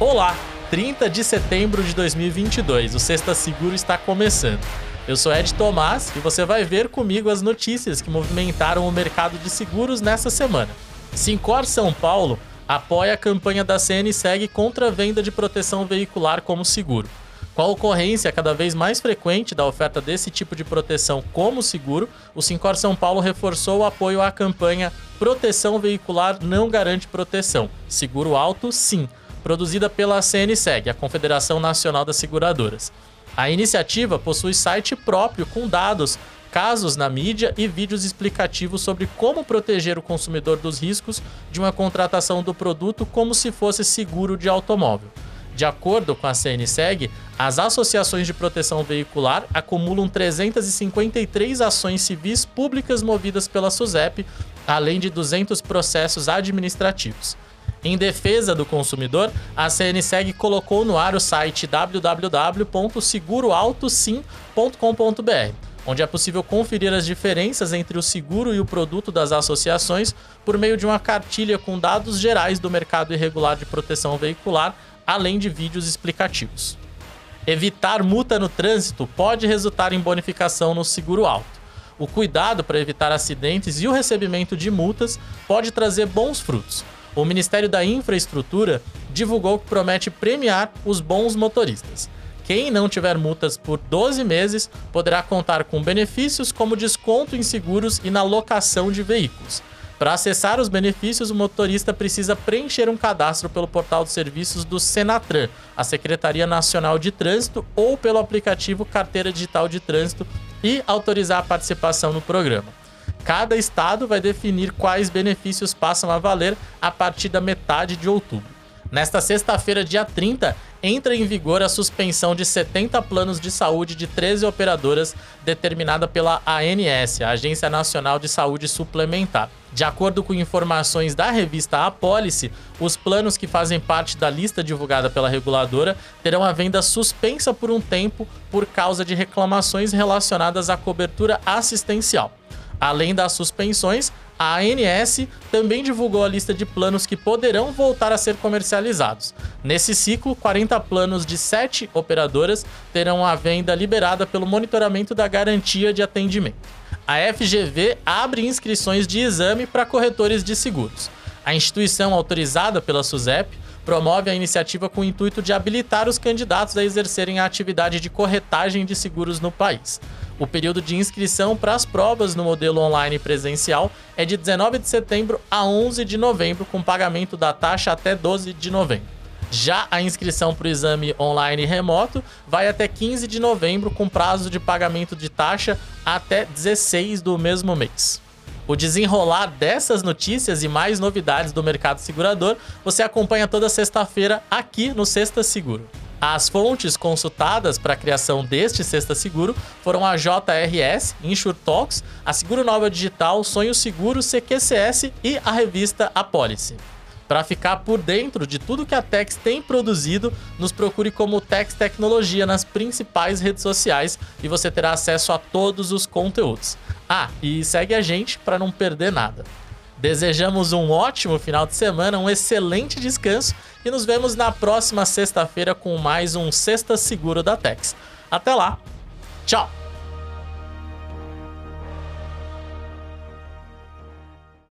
Olá, 30 de setembro de 2022, o Sexta Seguro está começando. Eu sou Ed Tomás e você vai ver comigo as notícias que movimentaram o mercado de seguros nessa semana. Sincor São Paulo apoia a campanha da CNSEG contra a venda de proteção veicular como seguro. Com a ocorrência cada vez mais frequente da oferta desse tipo de proteção como seguro, o Sincor São Paulo reforçou o apoio à campanha Proteção Veicular Não Garante Proteção. Seguro alto, sim produzida pela CNSEG, a Confederação Nacional das Seguradoras. A iniciativa possui site próprio com dados, casos na mídia e vídeos explicativos sobre como proteger o consumidor dos riscos de uma contratação do produto como se fosse seguro de automóvel. De acordo com a CNSEG, as associações de proteção veicular acumulam 353 ações civis públicas movidas pela SUSEP, além de 200 processos administrativos. Em defesa do consumidor, a CNSEG colocou no ar o site www.seguroautosim.com.br, onde é possível conferir as diferenças entre o seguro e o produto das associações por meio de uma cartilha com dados gerais do mercado irregular de proteção veicular, além de vídeos explicativos. Evitar multa no trânsito pode resultar em bonificação no seguro alto. O cuidado para evitar acidentes e o recebimento de multas pode trazer bons frutos o Ministério da Infraestrutura divulgou que promete premiar os bons motoristas. Quem não tiver multas por 12 meses poderá contar com benefícios como desconto em seguros e na locação de veículos. Para acessar os benefícios, o motorista precisa preencher um cadastro pelo portal de serviços do Senatran, a Secretaria Nacional de Trânsito, ou pelo aplicativo Carteira Digital de Trânsito e autorizar a participação no programa. Cada estado vai definir quais benefícios passam a valer a partir da metade de outubro. Nesta sexta-feira, dia 30, entra em vigor a suspensão de 70 planos de saúde de 13 operadoras determinada pela ANS, a Agência Nacional de Saúde Suplementar. De acordo com informações da revista Apólice, os planos que fazem parte da lista divulgada pela reguladora terão a venda suspensa por um tempo por causa de reclamações relacionadas à cobertura assistencial. Além das suspensões, a ANS também divulgou a lista de planos que poderão voltar a ser comercializados. Nesse ciclo, 40 planos de 7 operadoras terão a venda liberada pelo monitoramento da garantia de atendimento. A FGV abre inscrições de exame para corretores de seguros. A instituição autorizada pela SUSEP promove a iniciativa com o intuito de habilitar os candidatos a exercerem a atividade de corretagem de seguros no país. O período de inscrição para as provas no modelo online presencial é de 19 de setembro a 11 de novembro, com pagamento da taxa até 12 de novembro. Já a inscrição para o exame online remoto vai até 15 de novembro, com prazo de pagamento de taxa até 16 do mesmo mês. O desenrolar dessas notícias e mais novidades do mercado segurador você acompanha toda sexta-feira aqui no Sexta Seguro. As fontes consultadas para a criação deste Sexta Seguro foram a JRS, InsurTalks, a Seguro Nova Digital, Sonho Seguro, CQCS e a revista Apólice. Para ficar por dentro de tudo que a Tex tem produzido, nos procure como Tex Tecnologia nas principais redes sociais e você terá acesso a todos os conteúdos. Ah, e segue a gente para não perder nada. Desejamos um ótimo final de semana, um excelente descanso e nos vemos na próxima sexta-feira com mais um Sexta Seguro da Tex. Até lá, tchau!